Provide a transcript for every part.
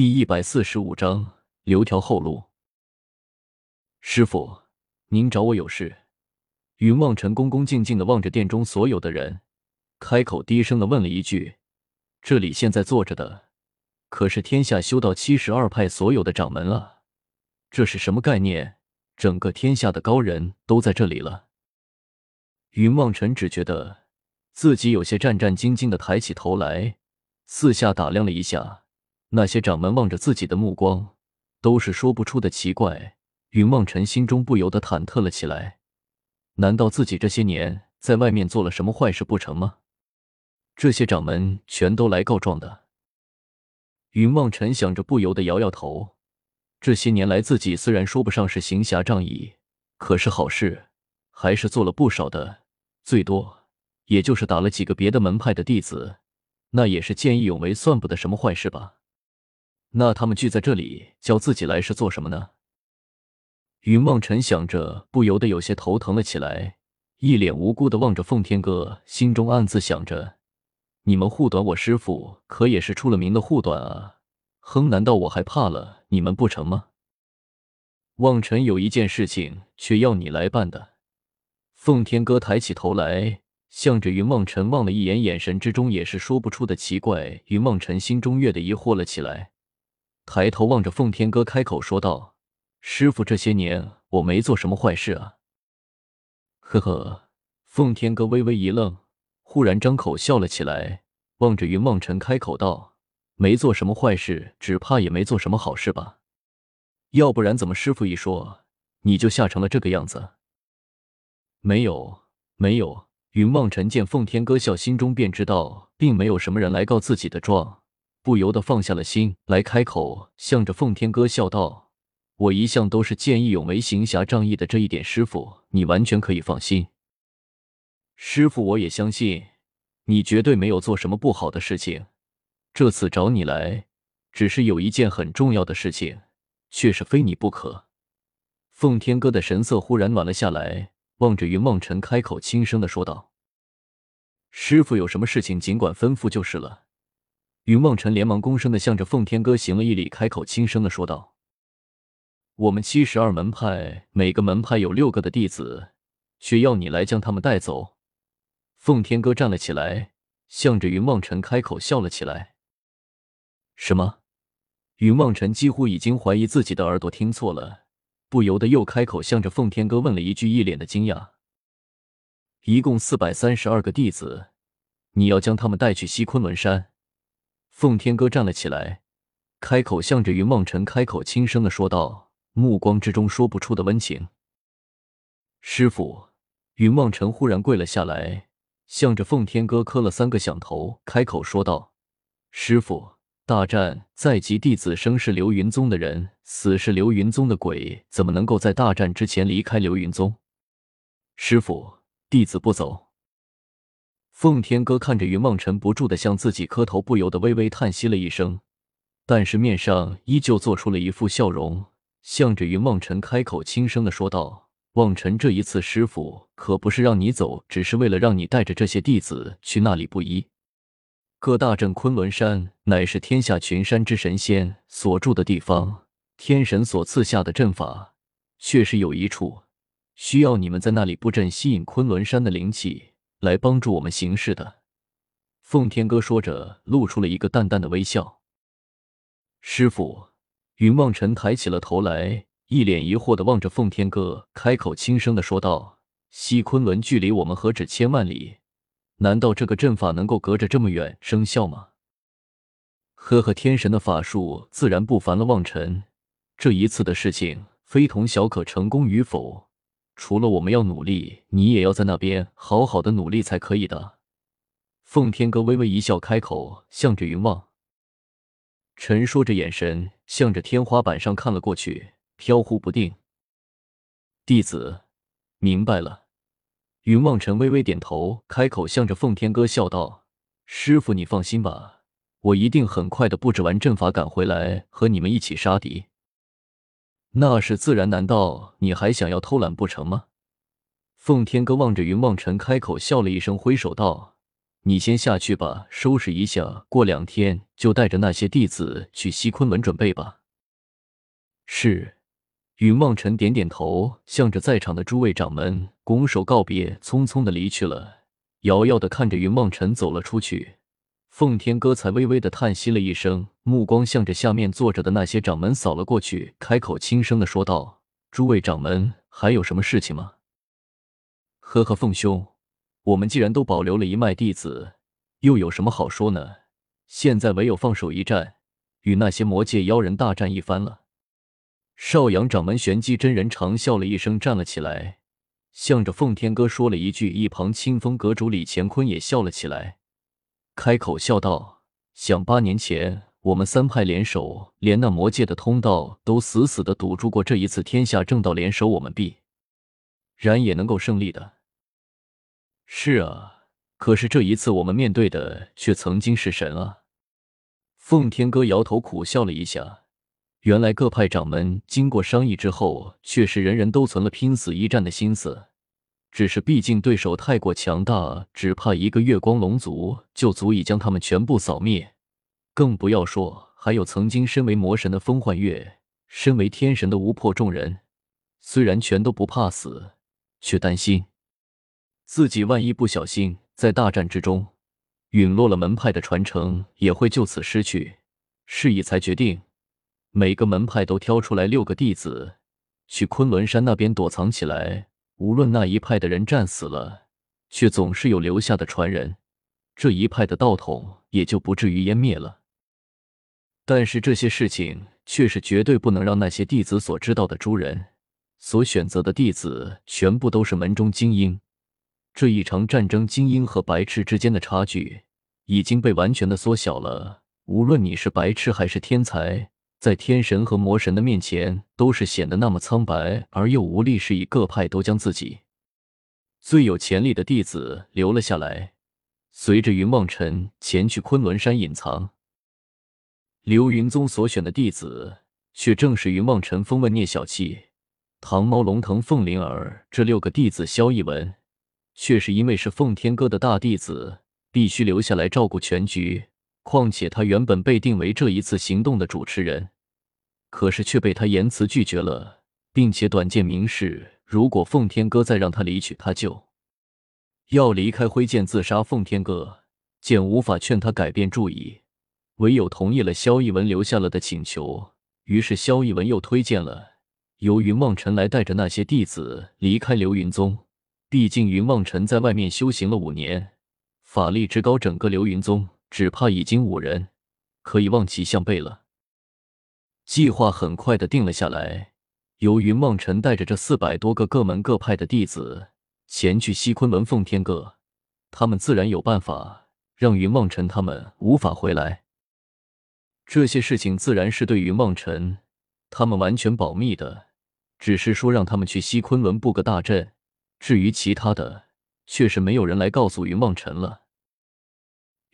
第一百四十五章留条后路。师傅，您找我有事？云望尘恭恭敬敬的望着殿中所有的人，开口低声的问了一句：“这里现在坐着的，可是天下修道七十二派所有的掌门啊？这是什么概念？整个天下的高人都在这里了。”云望尘只觉得自己有些战战兢兢的抬起头来，四下打量了一下。那些掌门望着自己的目光，都是说不出的奇怪。云望尘心中不由得忐忑了起来。难道自己这些年在外面做了什么坏事不成吗？这些掌门全都来告状的。云望尘想着，不由得摇摇头。这些年来，自己虽然说不上是行侠仗义，可是好事还是做了不少的。最多也就是打了几个别的门派的弟子，那也是见义勇为，算不得什么坏事吧。那他们聚在这里叫自己来是做什么呢？云望尘想着，不由得有些头疼了起来，一脸无辜的望着奉天哥，心中暗自想着：你们护短我师傅，可也是出了名的护短啊！哼，难道我还怕了你们不成吗？望尘有一件事情却要你来办的。奉天哥抬起头来，向着云望尘望了一眼，眼神之中也是说不出的奇怪。云望尘心中越的疑惑了起来。抬头望着奉天哥，开口说道：“师傅，这些年我没做什么坏事啊。”呵呵，奉天哥微微一愣，忽然张口笑了起来，望着云望尘开口道：“没做什么坏事，只怕也没做什么好事吧？要不然怎么师傅一说，你就吓成了这个样子？”没有，没有。云望尘见奉天哥笑，心中便知道，并没有什么人来告自己的状。不由得放下了心来，开口向着奉天哥笑道：“我一向都是见义勇为、行侠仗义的，这一点师傅你完全可以放心。师傅，我也相信你绝对没有做什么不好的事情。这次找你来，只是有一件很重要的事情，却是非你不可。”奉天哥的神色忽然暖了下来，望着云梦尘，开口轻声的说道：“师傅有什么事情，尽管吩咐就是了。”云望尘连忙躬身的向着奉天哥行了一礼，开口轻声的说道：“我们七十二门派，每个门派有六个的弟子，需要你来将他们带走。”奉天哥站了起来，向着云望尘开口笑了起来。“什么？”云望尘几乎已经怀疑自己的耳朵听错了，不由得又开口向着奉天哥问了一句，一脸的惊讶：“一共四百三十二个弟子，你要将他们带去西昆仑山？”奉天哥站了起来，开口向着云望尘开口轻声的说道，目光之中说不出的温情。师傅，云望尘忽然跪了下来，向着奉天哥磕了三个响头，开口说道：“师傅，大战在即，弟子生是流云宗的人，死是流云宗的鬼，怎么能够在大战之前离开流云宗？师傅，弟子不走。”奉天哥看着云梦辰不住的向自己磕头，不由得微微叹息了一声，但是面上依旧做出了一副笑容，向着云梦辰开口轻声的说道：“望尘，这一次师傅可不是让你走，只是为了让你带着这些弟子去那里布衣。各大镇昆仑山乃是天下群山之神仙所住的地方，天神所赐下的阵法，确实有一处需要你们在那里布阵，吸引昆仑山的灵气。”来帮助我们行事的，奉天哥说着，露出了一个淡淡的微笑。师傅，云望尘抬起了头来，一脸疑惑的望着奉天哥，开口轻声的说道：“西昆仑距离我们何止千万里？难道这个阵法能够隔着这么远生效吗？”呵呵，天神的法术自然不凡了。望尘，这一次的事情非同小可，成功与否。除了我们要努力，你也要在那边好好的努力才可以的。奉天哥微微一笑，开口，向着云望尘说着，眼神向着天花板上看了过去，飘忽不定。弟子明白了。云望尘微微点头，开口，向着奉天哥笑道：“师傅，你放心吧，我一定很快的布置完阵法，赶回来和你们一起杀敌。”那是自然，难道你还想要偷懒不成吗？奉天哥望着云望尘，开口笑了一声，挥手道：“你先下去吧，收拾一下，过两天就带着那些弟子去西昆仑准备吧。是。云望尘点点头，向着在场的诸位掌门拱手告别，匆匆的离去了。遥遥的看着云望尘走了出去，奉天哥才微微的叹息了一声，目光向着下面坐着的那些掌门扫了过去，开口轻声的说道：“诸位掌门，还有什么事情吗？”“呵呵，凤兄，我们既然都保留了一脉弟子，又有什么好说呢？现在唯有放手一战，与那些魔界妖人大战一番了。”少阳掌门玄机真人长笑了一声，站了起来，向着奉天哥说了一句。一旁清风阁主李乾坤也笑了起来，开口笑道：“想八年前我们三派联手，连那魔界的通道都死死的堵住过，这一次天下正道联手，我们必然也能够胜利的。”是啊，可是这一次我们面对的却曾经是神啊！奉天哥摇头苦笑了一下。原来各派掌门经过商议之后，确实人人都存了拼死一战的心思。只是毕竟对手太过强大，只怕一个月光龙族就足以将他们全部扫灭。更不要说还有曾经身为魔神的风幻月，身为天神的无破众人。虽然全都不怕死，却担心自己万一不小心在大战之中陨落了，门派的传承也会就此失去。是以才决定。每个门派都挑出来六个弟子，去昆仑山那边躲藏起来。无论那一派的人战死了，却总是有留下的传人，这一派的道统也就不至于湮灭了。但是这些事情却是绝对不能让那些弟子所知道的。诸人所选择的弟子全部都是门中精英。这一场战争，精英和白痴之间的差距已经被完全的缩小了。无论你是白痴还是天才。在天神和魔神的面前，都是显得那么苍白而又无力。是以各派都将自己最有潜力的弟子留了下来，随着云望尘前去昆仑山隐藏。流云宗所选的弟子，却正是云望尘、风问、聂小七、唐猫、龙腾、凤灵儿这六个弟子。萧逸文却是因为是奉天哥的大弟子，必须留下来照顾全局。况且他原本被定为这一次行动的主持人，可是却被他严词拒绝了，并且短见明示，如果奉天哥再让他离去，他就要离开挥剑自杀。奉天哥见无法劝他改变主意，唯有同意了萧逸文留下了的请求。于是萧逸文又推荐了由云望尘来带着那些弟子离开流云宗。毕竟云望尘在外面修行了五年，法力之高，整个流云宗。只怕已经五人可以望其项背了。计划很快的定了下来，由云望尘带着这四百多个各门各派的弟子前去西昆仑奉天阁，他们自然有办法让云望尘他们无法回来。这些事情自然是对云望尘他们完全保密的，只是说让他们去西昆仑布个大阵，至于其他的，却是没有人来告诉云望尘了。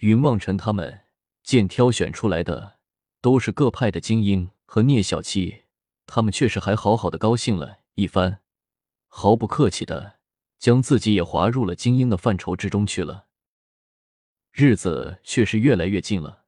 云望尘他们见挑选出来的都是各派的精英和聂小七，他们确实还好好的高兴了一番，毫不客气的将自己也划入了精英的范畴之中去了。日子却是越来越近了。